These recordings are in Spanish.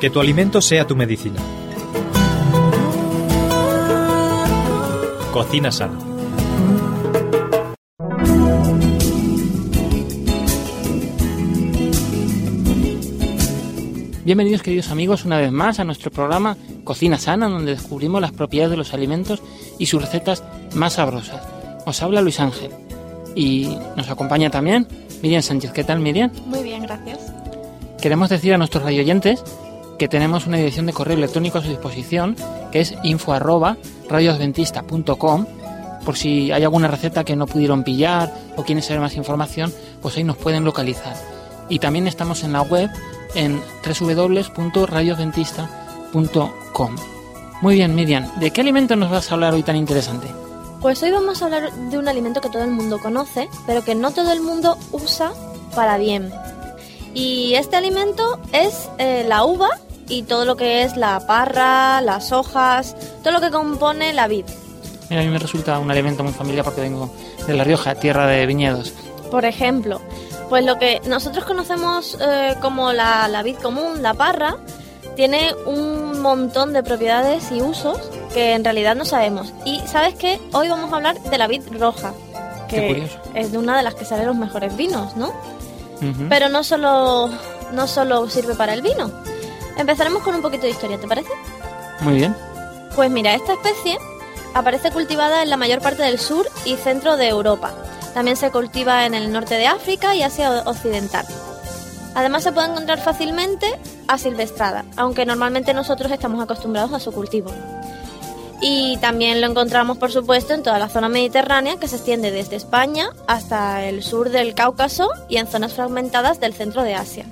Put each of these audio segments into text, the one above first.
Que tu alimento sea tu medicina. Cocina sana. Bienvenidos queridos amigos una vez más a nuestro programa Cocina Sana, donde descubrimos las propiedades de los alimentos y sus recetas más sabrosas. Os habla Luis Ángel y nos acompaña también Miriam Sánchez. ¿Qué tal Miriam? Muy bien, gracias. Queremos decir a nuestros radioyentes que tenemos una dirección de correo electrónico a su disposición, que es info. Por si hay alguna receta que no pudieron pillar o quieren saber más información, pues ahí nos pueden localizar. Y también estamos en la web en www.radioadventista.com. Muy bien, Miriam, ¿de qué alimento nos vas a hablar hoy tan interesante? Pues hoy vamos a hablar de un alimento que todo el mundo conoce, pero que no todo el mundo usa para bien. Y este alimento es eh, la uva y todo lo que es la parra, las hojas, todo lo que compone la vid. Mira, a mí me resulta un alimento muy familiar porque vengo de La Rioja, tierra de viñedos. Por ejemplo, pues lo que nosotros conocemos eh, como la, la vid común, la parra, tiene un montón de propiedades y usos que en realidad no sabemos. Y sabes qué, hoy vamos a hablar de la vid roja, que es de una de las que salen los mejores vinos, ¿no? Pero no solo, no solo sirve para el vino. Empezaremos con un poquito de historia, ¿te parece? Muy bien. Pues mira, esta especie aparece cultivada en la mayor parte del sur y centro de Europa. También se cultiva en el norte de África y Asia Occidental. Además se puede encontrar fácilmente asilvestrada, aunque normalmente nosotros estamos acostumbrados a su cultivo. Y también lo encontramos, por supuesto, en toda la zona mediterránea que se extiende desde España hasta el sur del Cáucaso y en zonas fragmentadas del centro de Asia.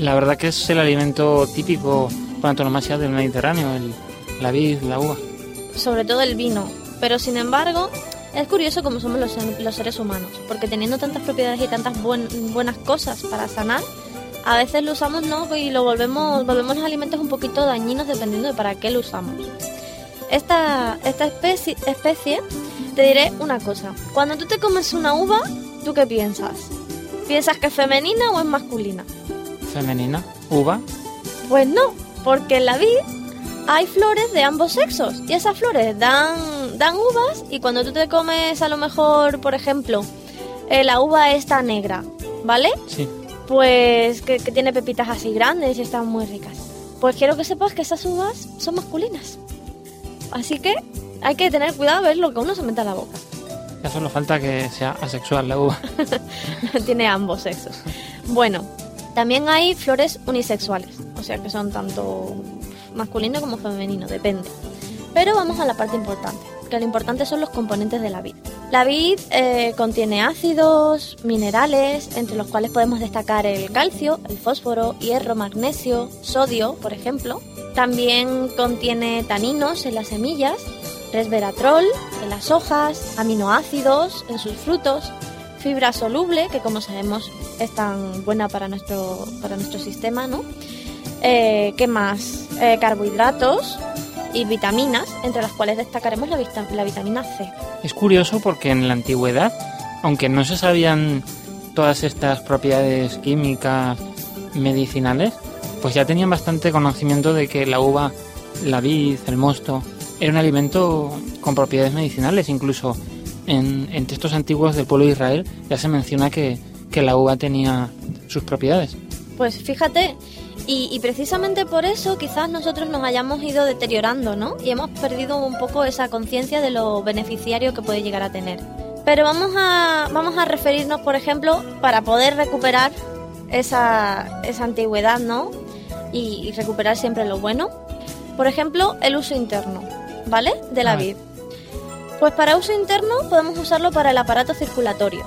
La verdad que es el alimento típico por antonomasia del Mediterráneo, el, la vid, la uva. Sobre todo el vino, pero sin embargo es curioso cómo somos los, los seres humanos, porque teniendo tantas propiedades y tantas buenas cosas para sanar, a veces lo usamos no y lo volvemos, volvemos los alimentos un poquito dañinos dependiendo de para qué lo usamos. Esta, esta especie, especie, te diré una cosa. Cuando tú te comes una uva, ¿tú qué piensas? ¿Piensas que es femenina o es masculina? Femenina. ¿Uva? Pues no, porque en la vid hay flores de ambos sexos y esas flores dan, dan uvas y cuando tú te comes a lo mejor, por ejemplo, eh, la uva está negra, ¿vale? Sí pues que, tiene pepitas así grandes y están muy ricas. Pues quiero que sepas que esas uvas son masculinas. Así que hay que tener cuidado a ver lo que uno se mete a la boca. Ya solo falta que sea asexual la uva. tiene ambos sexos. Bueno, también hay flores unisexuales, o sea que son tanto masculino como femenino, depende. Pero vamos a la parte importante que lo importante son los componentes de la vid. La vid eh, contiene ácidos, minerales, entre los cuales podemos destacar el calcio, el fósforo, hierro, magnesio, sodio, por ejemplo. También contiene taninos en las semillas, resveratrol en las hojas, aminoácidos en sus frutos, fibra soluble, que como sabemos es tan buena para nuestro, para nuestro sistema, ¿no? Eh, ¿Qué más? Eh, carbohidratos, y vitaminas, entre las cuales destacaremos la, la vitamina C. Es curioso porque en la antigüedad, aunque no se sabían todas estas propiedades químicas medicinales, pues ya tenían bastante conocimiento de que la uva, la vid, el mosto, era un alimento con propiedades medicinales. Incluso en, en textos antiguos del pueblo de Israel ya se menciona que, que la uva tenía sus propiedades. Pues fíjate, y, precisamente por eso quizás nosotros nos hayamos ido deteriorando, ¿no? Y hemos perdido un poco esa conciencia de lo beneficiario que puede llegar a tener. Pero vamos a, vamos a referirnos, por ejemplo, para poder recuperar esa, esa antigüedad, ¿no? Y, recuperar siempre lo bueno. Por ejemplo, el uso interno, ¿vale? De la vid. Pues para uso interno podemos usarlo para el aparato circulatorio.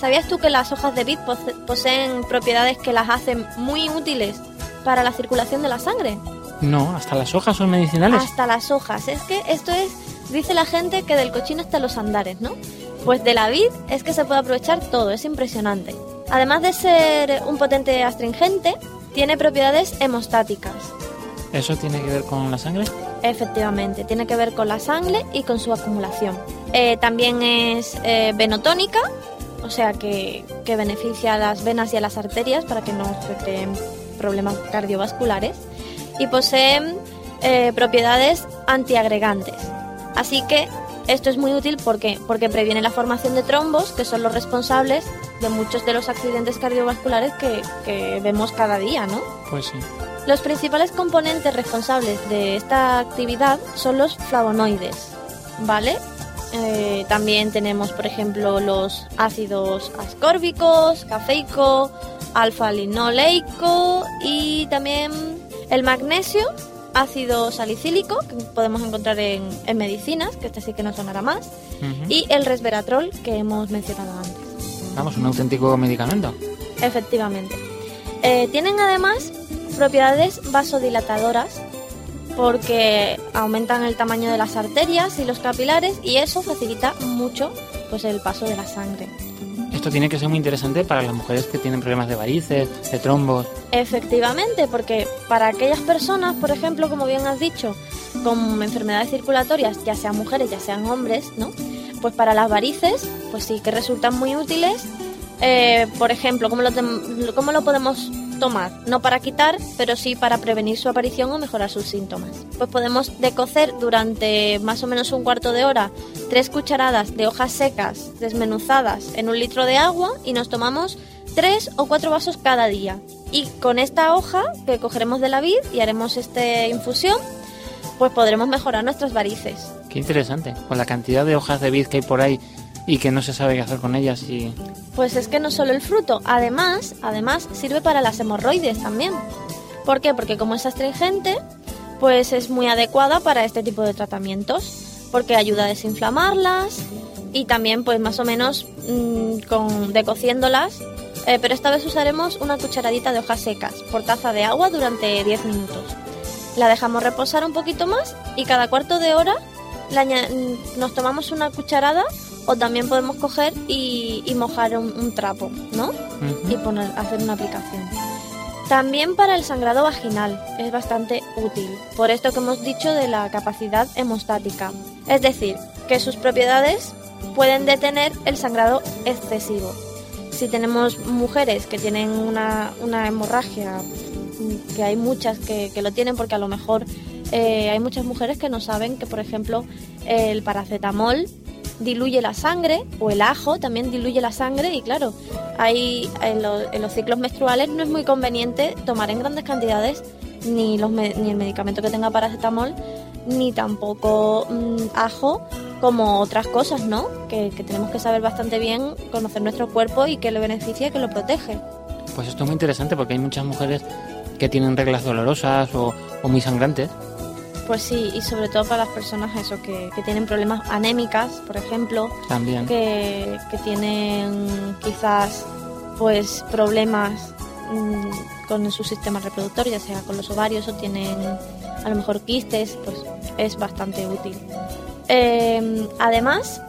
¿Sabías tú que las hojas de vid poseen propiedades que las hacen muy útiles para la circulación de la sangre. No, hasta las hojas son medicinales. Hasta las hojas. Es que esto es, dice la gente que del cochino hasta los andares, ¿no? Pues de la vid es que se puede aprovechar todo, es impresionante. Además de ser un potente astringente, tiene propiedades hemostáticas. ¿Eso tiene que ver con la sangre? Efectivamente, tiene que ver con la sangre y con su acumulación. Eh, también es eh, venotónica, o sea que, que, beneficia a las venas y a las arterias para que no se creen problemas cardiovasculares y poseen eh, propiedades antiagregantes. Así que esto es muy útil ¿por qué? porque previene la formación de trombos, que son los responsables de muchos de los accidentes cardiovasculares que, que vemos cada día, ¿no? Pues sí. Los principales componentes responsables de esta actividad son los flavonoides, ¿vale? Eh, también tenemos, por ejemplo, los ácidos ascórbicos, cafeico, alfa-linoleico y también el magnesio, ácido salicílico, que podemos encontrar en, en medicinas, que este sí que no sonará más, y el resveratrol, que hemos mencionado antes. Vamos, un auténtico medicamento. Efectivamente. Eh, tienen además propiedades vasodilatadoras porque aumentan el tamaño de las arterias y los capilares y eso facilita mucho pues el paso de la sangre. Esto tiene que ser muy interesante para las mujeres que tienen problemas de varices, de trombos. Efectivamente, porque para aquellas personas, por ejemplo, como bien has dicho, con enfermedades circulatorias, ya sean mujeres, ya sean hombres, ¿no? Pues para las varices, pues sí que resultan muy útiles. Eh, por ejemplo, ¿cómo lo, ¿cómo lo podemos tomar? No para quitar, pero sí para prevenir su aparición o mejorar sus síntomas. Pues podemos decocer durante más o menos un cuarto de hora tres cucharadas de hojas secas desmenuzadas en un litro de agua y nos tomamos tres o cuatro vasos cada día. Y con esta hoja que cogeremos de la vid y haremos esta infusión, pues podremos mejorar nuestras varices. Qué interesante. Con la cantidad de hojas de vid que hay por ahí y que no se sabe qué hacer con ellas y... Pues es que no solo el fruto, además, además sirve para las hemorroides también. ¿Por qué? Porque como es astringente, pues es muy adecuada para este tipo de tratamientos, porque ayuda a desinflamarlas y también pues más o menos mm, con decociéndolas, eh, pero esta vez usaremos una cucharadita de hojas secas por taza de agua durante 10 minutos. La dejamos reposar un poquito más y cada cuarto de hora mm, nos tomamos una cucharada o también podemos coger y, y mojar un, un trapo, ¿no? Y poner, hacer una aplicación. También para el sangrado vaginal es bastante útil, por esto que hemos dicho de la capacidad hemostática. Es decir, que sus propiedades pueden detener el sangrado excesivo. Si tenemos mujeres que tienen una, una hemorragia, que hay muchas que, que lo tienen porque a lo mejor eh, hay muchas mujeres que no saben que, por ejemplo, el paracetamol diluye la sangre o el ajo también diluye la sangre y claro, hay, en, en los ciclos menstruales no es muy conveniente tomar en grandes cantidades ni, los ni el medicamento que tenga paracetamol ni tampoco mm, ajo como otras cosas, ¿no? Que, que tenemos que saber bastante bien, conocer nuestro cuerpo y que lo beneficia y que lo protege. Pues esto es muy interesante porque hay muchas mujeres que tienen reglas dolorosas o, o muy sangrantes. Pues sí, y sobre todo para las personas eso que, que tienen problemas anémicas, por ejemplo, También. que, que tienen quizás pues problemas mm, con su sistema reproductor, ya sea con los ovarios o tienen a lo mejor quistes, pues es bastante útil. Eh, además,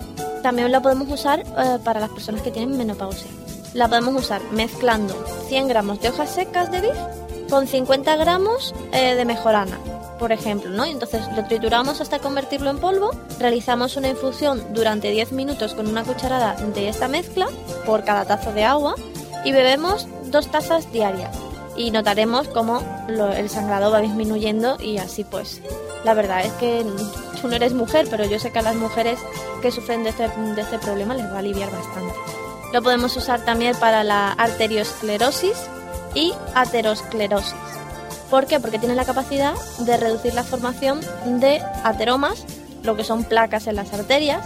también la podemos usar eh, para las personas que tienen menopausia. La podemos usar mezclando 100 gramos de hojas secas de vid con 50 gramos eh, de mejorana, por ejemplo, ¿no? Entonces lo trituramos hasta convertirlo en polvo, realizamos una infusión durante 10 minutos con una cucharada de esta mezcla por cada taza de agua y bebemos dos tazas diarias. Y notaremos cómo el sangrado va disminuyendo y así pues. La verdad es que tú no eres mujer, pero yo sé que a las mujeres que sufren de este, de este problema les va a aliviar bastante. Lo podemos usar también para la arteriosclerosis y aterosclerosis. ¿Por qué? Porque tiene la capacidad de reducir la formación de ateromas, lo que son placas en las arterias,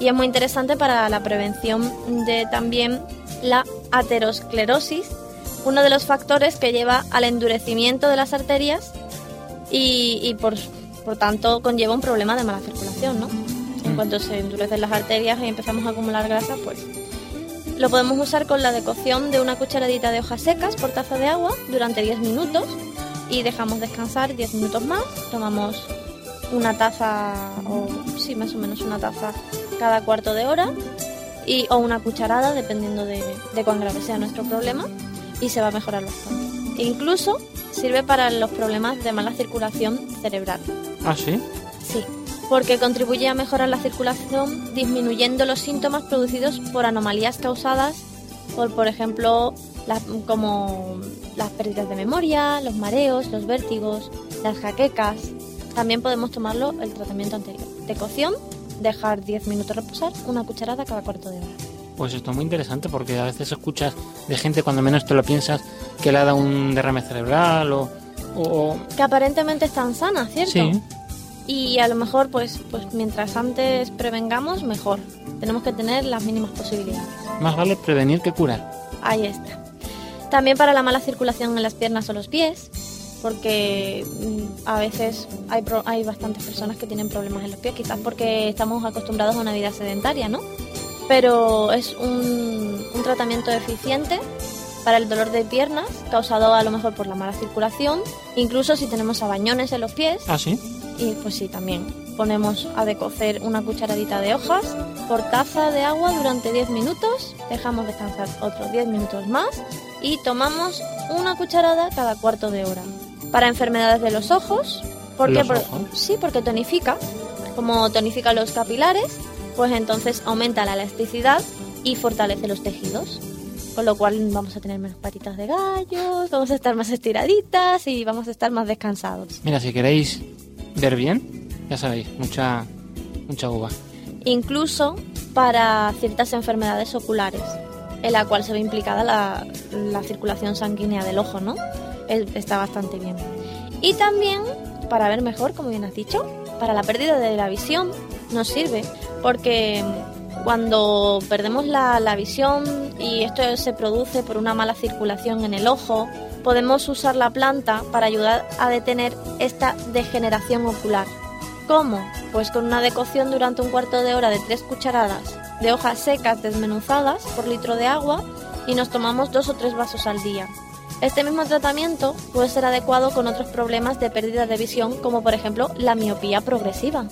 y es muy interesante para la prevención de también la aterosclerosis, uno de los factores que lleva al endurecimiento de las arterias y, y por, por tanto conlleva un problema de mala circulación, ¿no? En Mm. cuanto se endurecen las arterias y empezamos a acumular grasa, pues lo podemos usar con la decocción de una cucharadita de hojas secas por taza de agua durante 10 minutos y dejamos descansar 10 minutos más. Tomamos una taza, o sí, más o menos una taza cada cuarto de hora y, o una cucharada, dependiendo de, de cuán grave sea nuestro problema, y se va a mejorar bastante. E incluso sirve para los problemas de mala circulación cerebral. Ah, sí. Sí, porque contribuye a mejorar la circulación disminuyendo los síntomas producidos por anomalías causadas por, por ejemplo, como las pérdidas de memoria, los mareos, los vértigos, las jaquecas. También podemos tomarlo el tratamiento anterior. De cocción, dejar 10 minutos reposar, una cucharada cada cuarto de hora. Pues esto es muy interesante porque a veces escuchas de gente cuando menos te lo piensas que le ha dado un derrame cerebral o... o- Que aparentemente están sanas, ¿cierto? Sí, Y a lo mejor, pues, pues mientras antes prevengamos, mejor. Tenemos que tener las mínimas posibilidades. más vale prevenir que curar. Ahí está. También para la mala circulación en las piernas o los pies, porque mm, a veces hay, hay bastantes personas que tienen problemas en los pies, quizás porque estamos acostumbrados a una vida sedentaria, ¿no? Pero es un, un tratamiento eficiente para el dolor de piernas, causado a lo mejor por la mala circulación, incluso si tenemos abañones en los pies, Ah, sí. Y pues sí, también ponemos a decocer una cucharadita de hojas por taza de agua durante 10 minutos, dejamos descansar otros 10 minutos más y tomamos una cucharada cada cuarto de hora. Para enfermedades de los ojos, ¿por qué? ¿Los Por- ojos? sí, porque tonifica, como tonifica los capilares, pues entonces aumenta la elasticidad y fortalece los tejidos. Con lo cual vamos a tener menos patitas de gallos, vamos a estar más estiraditas y vamos a estar más descansados. Mira, si queréis ver bien, ya sabéis, mucha, mucha uva. incluso para ciertas enfermedades oculares, en la cual se ve implicada la, la circulación sanguínea del ojo, ¿no? Es- Está bastante bien. Y también, para ver mejor, como bien has dicho, para la pérdida de la visión nos sirve, porque cuando perdemos la, la visión y esto se produce por una mala circulación en el ojo, podemos usar la planta para ayudar a detener esta degeneración ocular. ¿Cómo? Pues con una decocción durante un cuarto de hora de tres cucharadas de hojas secas desmenuzadas por litro de agua y nos tomamos dos o tres vasos al día. Este mismo tratamiento puede ser adecuado con otros problemas de pérdida de visión como por ejemplo la miopía progresiva.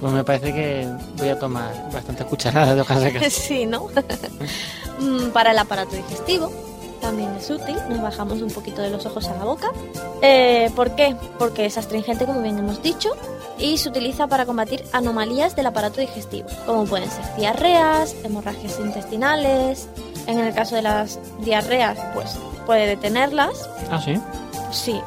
Pues me parece que voy a tomar bastantes cucharadas de hojas secas. Sí, ¿no? Mm, Para el aparato digestivo también es útil, nos bajamos un poquito de los ojos a la boca. Eh, ¿Por qué? Porque es astringente, como bien hemos dicho, y se utiliza para combatir anomalías del aparato digestivo, como pueden ser diarreas, hemorragias intestinales. En el caso de las diarreas, pues puede detenerlas, Ah, sí. Sí.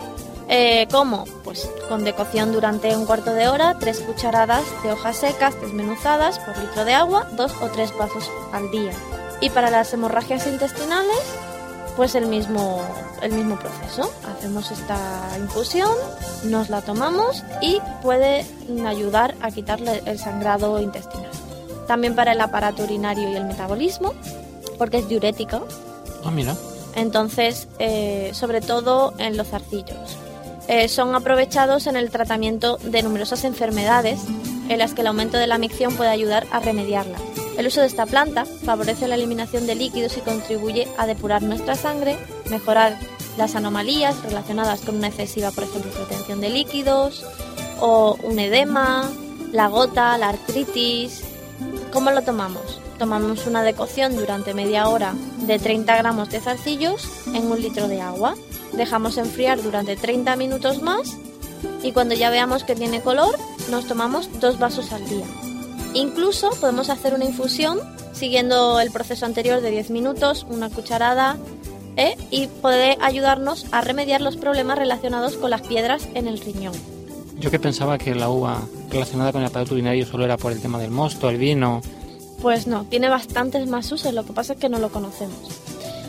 Eh, ¿Cómo? Pues con decocción durante un cuarto de hora, tres cucharadas de hojas secas desmenuzadas por litro de agua, dos o tres vasos al día. Y para las hemorragias intestinales, pues el mismo, el mismo proceso. Hacemos esta infusión, nos la tomamos y puede ayudar a quitarle el sangrado intestinal. También para el aparato urinario y el metabolismo, porque es diurético, Ah, mira. entonces, eh, sobre todo en los zarcillos. Eh, son aprovechados en el tratamiento de numerosas enfermedades en las que el aumento de la micción puede ayudar a remediarlas. El uso de esta planta favorece la eliminación de líquidos y contribuye a depurar nuestra sangre, mejorar las anomalías relacionadas con una excesiva, por ejemplo, retención de líquidos o un edema, la gota, la artritis, ¿Cómo lo tomamos? Tomamos una decocción durante media hora de 30 gramos de zarcillos en un litro de agua. Dejamos enfriar durante 30 minutos más y cuando ya veamos que tiene color, nos tomamos dos vasos al día. Incluso podemos hacer una infusión siguiendo el proceso anterior de 10 minutos, una cucharada, ¿eh? y puede ayudarnos a remediar los problemas relacionados con las piedras en el riñón. Yo que pensaba que la uva relacionada con el aparato urinario solo era por el tema del mosto, el vino. Pues no, tiene bastantes más usos, lo que pasa es que no lo conocemos.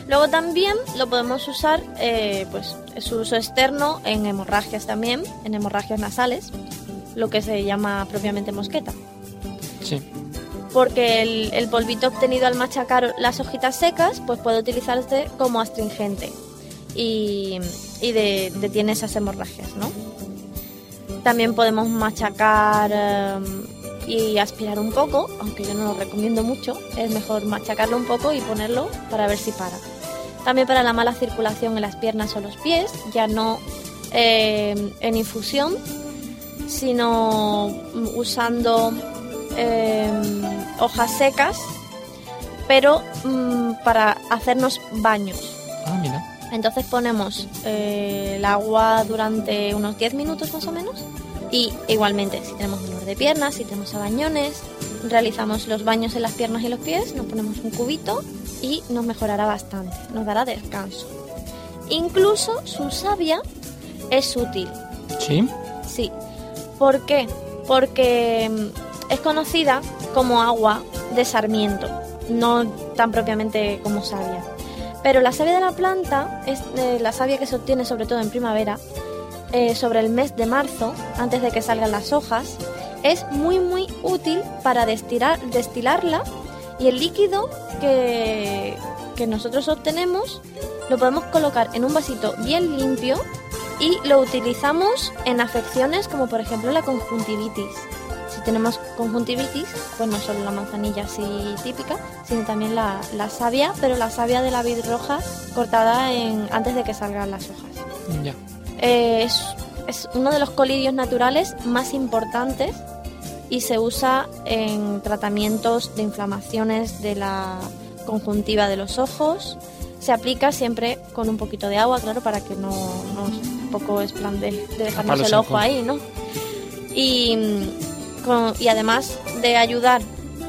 Luego también lo podemos usar, eh, pues su uso externo en hemorragias también, en hemorragias nasales, lo que se llama propiamente mosqueta. Porque el, polvito obtenido al machacar las hojitas secas, pues puede utilizarse como astringente y, y de- detiene esas hemorragias, ¿no? También podemos machacar eh, y aspirar un poco, aunque yo no lo recomiendo mucho. Es mejor machacarlo un poco y ponerlo para ver si para. También para la mala circulación en las piernas o los pies, ya no eh, en infusión, sino usando eh, hojas secas, pero mm, para hacernos baños. Ah, mira. Entonces ponemos eh, el agua durante unos 10 minutos más o menos. Y igualmente, si tenemos dolor de piernas, si tenemos abañones, realizamos los baños en las piernas y los pies, nos ponemos un cubito y nos mejorará bastante, nos dará descanso. Incluso su savia es útil ¿Sí? Sí. ¿Por qué? Porque mm, es conocida como agua de sarmiento, no tan propiamente como savia. Pero la savia de la planta es la savia que se obtiene sobre todo en primavera, eh, sobre el mes de marzo, antes de que salgan las hojas, es muy muy útil para destilar, destilarla y el líquido que, que nosotros obtenemos lo podemos colocar en un vasito bien limpio y lo utilizamos en afecciones como por ejemplo la conjuntivitis. Si tenemos conjuntivitis, pues no solo la manzanilla así típica, sino también la, la savia, pero la savia de la vid roja cortada en, antes de que salgan las hojas. Ya. Eh, es, es uno de los colidios naturales más importantes y se usa en tratamientos de inflamaciones de la conjuntiva de los ojos. Se aplica siempre con un poquito de agua, claro, para que no, no tampoco es plan de, de dejarnos el ojo ahí, ¿no? Y, con- y además de ayudar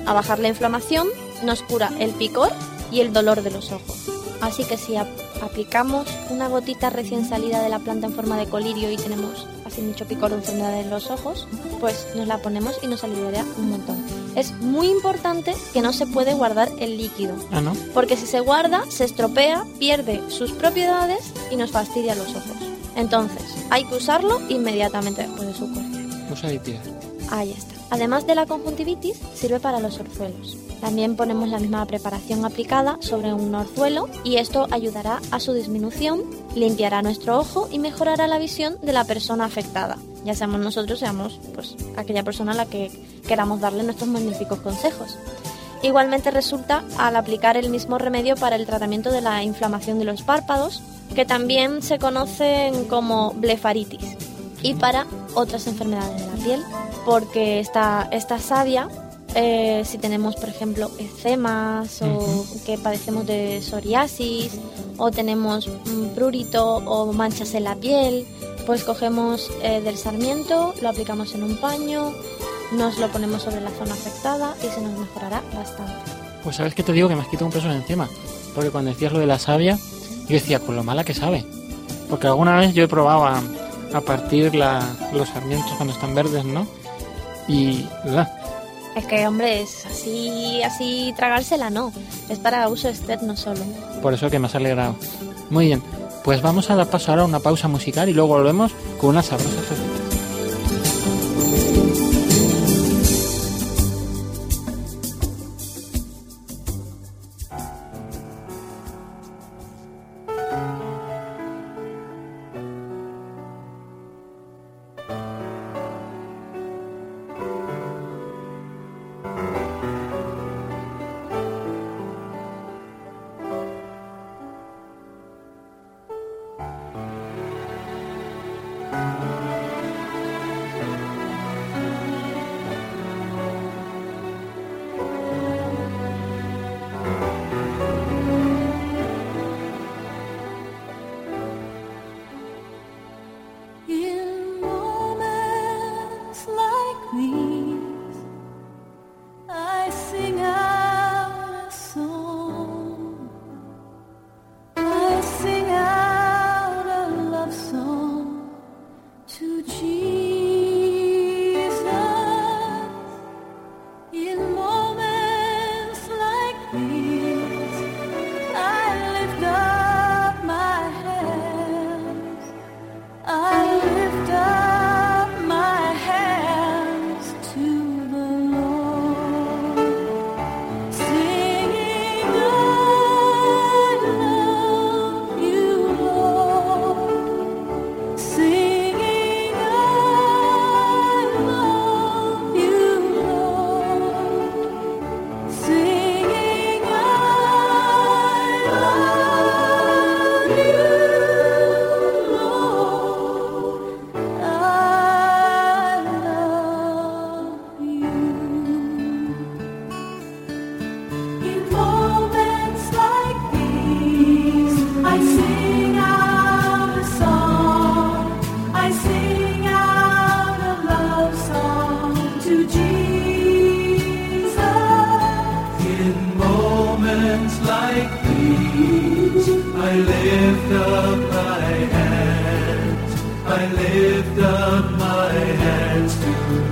a bajar la inflamación, nos cura el picor y el dolor de los ojos. Así que si ap- aplicamos una gotita recién salida de la planta en forma de colirio y tenemos así mucho picor o enfermedad en los ojos, pues nos la ponemos y nos aliviará un montón. Es muy importante que no se puede guardar el líquido, Ah, ¿no? porque si se guarda, se estropea, pierde sus propiedades y nos fastidia los ojos. Entonces, hay que usarlo inmediatamente después de su corte. Usa y tira. Ahí está. Además de la conjuntivitis, sirve para los orzuelos. También ponemos la misma preparación aplicada sobre un orzuelo y esto ayudará a su disminución, limpiará nuestro ojo y mejorará la visión de la persona afectada. Ya seamos nosotros, seamos pues aquella persona a la que queramos darle nuestros magníficos consejos. Igualmente resulta al aplicar el mismo remedio para el tratamiento de la inflamación de los párpados, que también se conocen como blefaritis, y para otras enfermedades de la piel, porque esta, esta savia, eh, si tenemos por ejemplo eczemas o que padecemos de psoriasis o tenemos prurito o manchas en la piel, pues cogemos eh, del sarmiento, lo aplicamos en un paño, nos lo ponemos sobre la zona afectada y se nos mejorará bastante. Pues sabes que te digo que me has quitado un peso de encima. Porque cuando decías lo de la savia, yo decía, con lo mala que sabe. Porque alguna vez yo he probado a, a partir la- los sarmientos cuando están verdes, ¿no? Y... ¡ah! Es que, hombre, es así, así tragársela no. Es para uso externo solo. Por eso que me has alegrado. Muy bien. Pues vamos a dar paso ahora a una pausa musical y luego volvemos con unas I lift up my hands. I lift up my hands to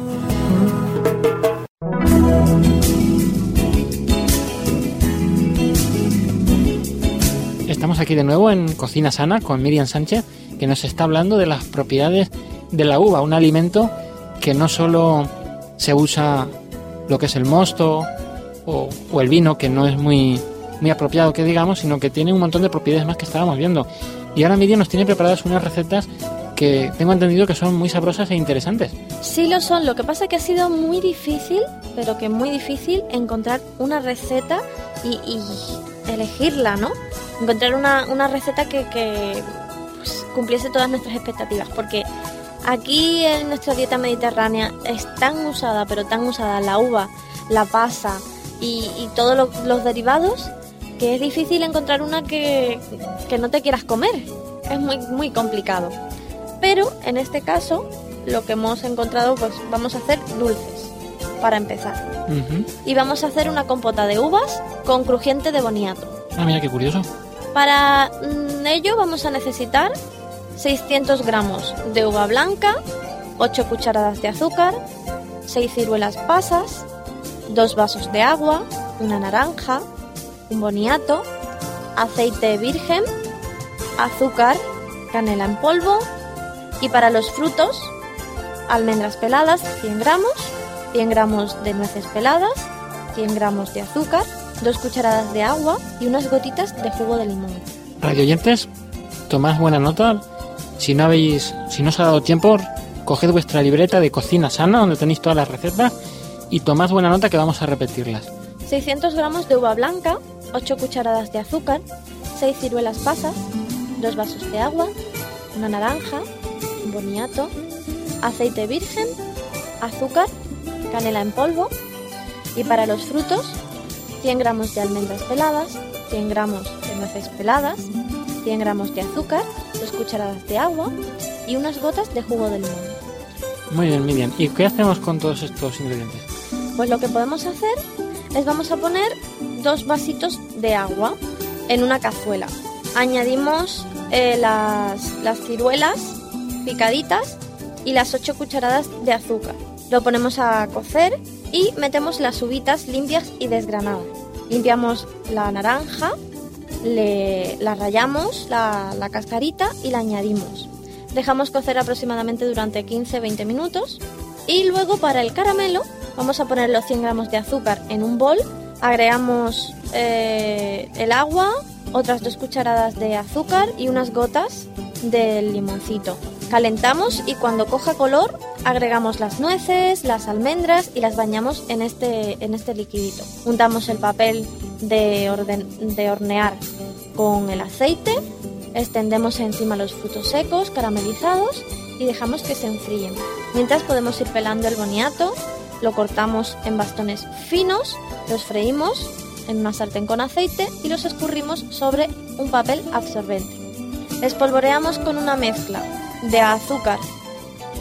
Aquí de nuevo en Cocina Sana con Miriam Sánchez, que nos está hablando de las propiedades de la uva, un alimento que no solo se usa lo que es el mosto o, el vino, que no es muy, muy apropiado que digamos, sino que tiene un montón de propiedades más que estábamos viendo. Y ahora Miriam nos tiene preparadas unas recetas que tengo entendido que son muy sabrosas e interesantes. Sí lo son, lo que pasa es que ha sido muy difícil, pero que muy difícil encontrar una receta y elegirla, ¿no? Encontrar una, una receta que, que, pues, cumpliese todas nuestras expectativas, porque aquí en nuestra dieta mediterránea es tan usada, pero tan usada la uva, la pasa y, y todos lo- los derivados, que es difícil encontrar una que, que no te quieras comer. Es muy, muy complicado. Pero en este caso, lo que hemos encontrado, pues vamos a hacer dulces para empezar. Y vamos a hacer una compota de uvas con crujiente de boniato. Ah, mira qué curioso. Para mm, ello vamos a necesitar 600 gramos de uva blanca, 8 cucharadas de azúcar, 6 ciruelas pasas, 2 vasos de agua, una naranja, un boniato, aceite virgen, azúcar, canela en polvo y para los frutos, almendras peladas 100 gramos, 100 gramos de nueces peladas, 100 gramos de azúcar, 2 cucharadas de agua y unas gotitas de jugo de limón. Radio oyentes, tomad buena nota. Si no habéis, si no os ha dado tiempo, coged vuestra libreta de cocina sana donde tenéis todas las recetas y tomad buena nota que vamos a repetirlas. 600 gramos de uva blanca, 8 cucharadas de azúcar, 6 ciruelas pasas, 2 vasos de agua, una naranja, un boniato, aceite virgen, azúcar, canela en polvo y para los frutos 100 gramos de almendras peladas, 100 gramos de nueces peladas, 100 gramos de azúcar, 2 cucharadas de agua y unas gotas de jugo de limón. Muy bien, Miriam. ¿Y qué hacemos con todos estos ingredientes? Pues lo que podemos hacer es vamos a poner dos vasitos de agua en una cazuela. Añadimos eh, las, las ciruelas picaditas y las 8 cucharadas de azúcar. Lo ponemos a cocer y metemos las uvitas limpias y desgranadas. Limpiamos la naranja, le, la rayamos, la, la cascarita y la añadimos. Dejamos cocer aproximadamente durante 15-20 minutos y luego para el caramelo vamos a poner los 100 gramos de azúcar en un bol, agregamos eh, el agua, otras dos cucharadas de azúcar y unas gotas del limoncito. Calentamos y cuando coja color agregamos las nueces, las almendras y las bañamos en este, en este liquidito. Untamos el papel de, orden- de hornear con el aceite, extendemos encima los frutos secos caramelizados y dejamos que se enfríen. Mientras podemos ir pelando el boniato lo cortamos en bastones finos, los freímos en una sartén con aceite y los escurrimos sobre un papel absorbente. Espolvoreamos con una mezcla de azúcar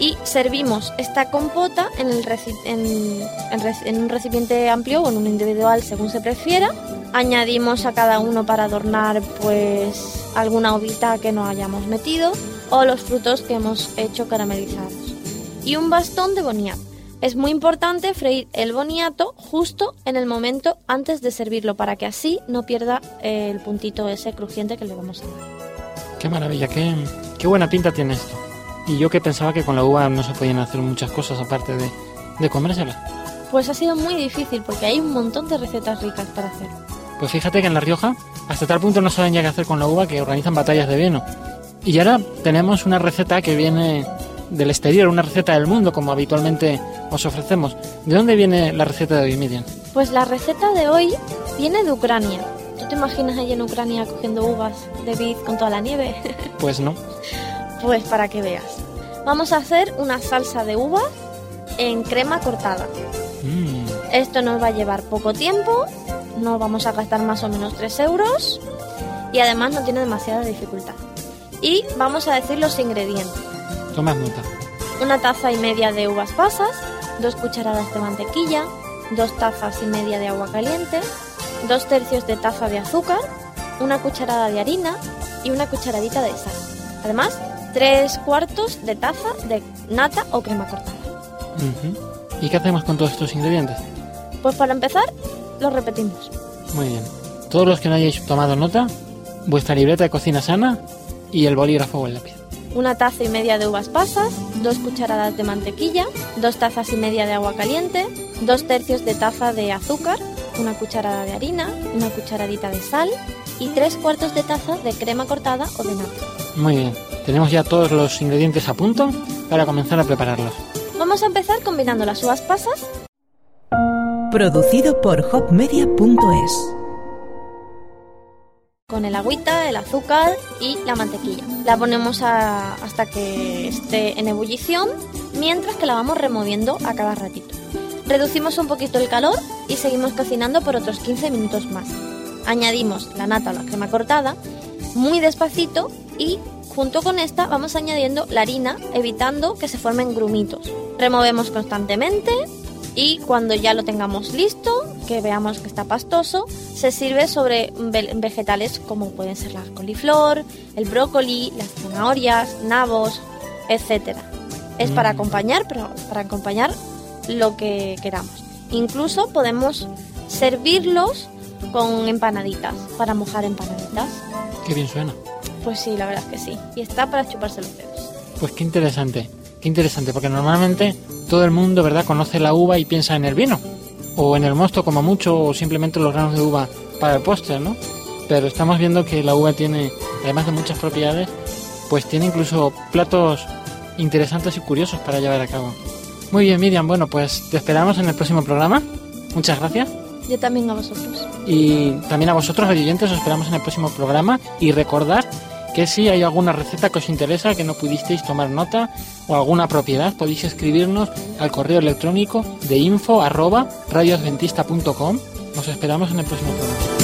y servimos esta compota en, un recipiente amplio o en un individual según se prefiera. Añadimos a cada uno para adornar pues alguna ovita que no hayamos metido o los frutos que hemos hecho caramelizados. Y un bastón de boniato. Es muy importante freír el boniato justo en el momento antes de servirlo para que así no pierda eh, el puntito ese crujiente que le vamos a dar. Qué maravilla, qué, qué buena pinta tiene esto. Y yo que pensaba que con la uva no se podían hacer muchas cosas aparte de, de comérsela. Pues ha sido muy difícil porque hay un montón de recetas ricas para hacer. Pues fíjate que en La Rioja hasta tal punto no saben ya qué hacer con la uva que organizan batallas de vino. Y ahora tenemos una receta que viene del exterior, una receta del mundo como habitualmente os ofrecemos. ¿De dónde viene la receta de hoy, Miriam? Pues la receta de hoy viene de Ucrania. ¿Tú te imaginas ahí en Ucrania cogiendo uvas de vid con toda la nieve? Pues no. pues para que veas. Vamos a hacer una salsa de uvas en crema cortada. Mm, Esto nos va a llevar poco tiempo, no vamos a gastar más o menos 3 euros y además no tiene demasiada dificultad. Y vamos a decir los ingredientes. tomad nota. Una taza y media de uvas pasas, dos cucharadas de mantequilla, dos tazas y media de agua caliente, dos tercios de taza de azúcar, una cucharada de harina y una cucharadita de sal. Además, tres cuartos de taza de nata o crema cortada. ¿Y qué hacemos con todos estos ingredientes? Pues para empezar, lo repetimos. Muy bien. Todos los que no hayáis tomado nota, vuestra libreta de cocina sana y el bolígrafo o el lápiz. Una taza y media de uvas pasas, dos cucharadas de mantequilla, dos tazas y media de agua caliente, dos tercios de taza de azúcar, una cucharada de harina, una cucharadita de sal y tres cuartos de taza de crema cortada o de nata. Muy bien. Tenemos ya todos los ingredientes a punto para comenzar a prepararlos. Vamos a empezar combinando las uvas pasas Producido por hopmedia.es. con el agüita, el azúcar y la mantequilla. La ponemos a- hasta que esté en ebullición, mientras que la vamos removiendo a cada ratito. Reducimos un poquito el calor y seguimos cocinando por otros 15 minutos más. Añadimos la nata o la crema cortada muy despacito y junto con esta vamos añadiendo la harina evitando que se formen grumitos. Removemos constantemente y cuando ya lo tengamos listo, que veamos que está pastoso, se sirve sobre ve- vegetales como pueden ser la coliflor, el brócoli, las zanahorias, nabos, etc. Es para acompañar, pero para acompañar lo que queramos. Incluso podemos servirlos con empanaditas, para mojar empanaditas. Qué bien suena. Pues sí, la verdad es que sí. Y está para chuparse los dedos. Pues qué interesante. Qué interesante, porque normalmente todo el mundo, ¿verdad?, conoce la uva y piensa en el vino. O en el mosto como mucho, o simplemente los granos de uva para el postre, ¿no? Pero estamos viendo que la uva tiene, además de muchas propiedades, pues tiene incluso platos interesantes y curiosos para llevar a cabo. Muy bien, Miriam, bueno, pues te esperamos en el próximo programa. Muchas gracias. Yo también a vosotros. Y también a vosotros, oyentes, os esperamos en el próximo programa. Y recordad que si hay alguna receta que os interesa, que no pudisteis tomar nota, o alguna propiedad, podéis escribirnos al correo electrónico de info arroba radioadventista.com. Os esperamos en el próximo programa.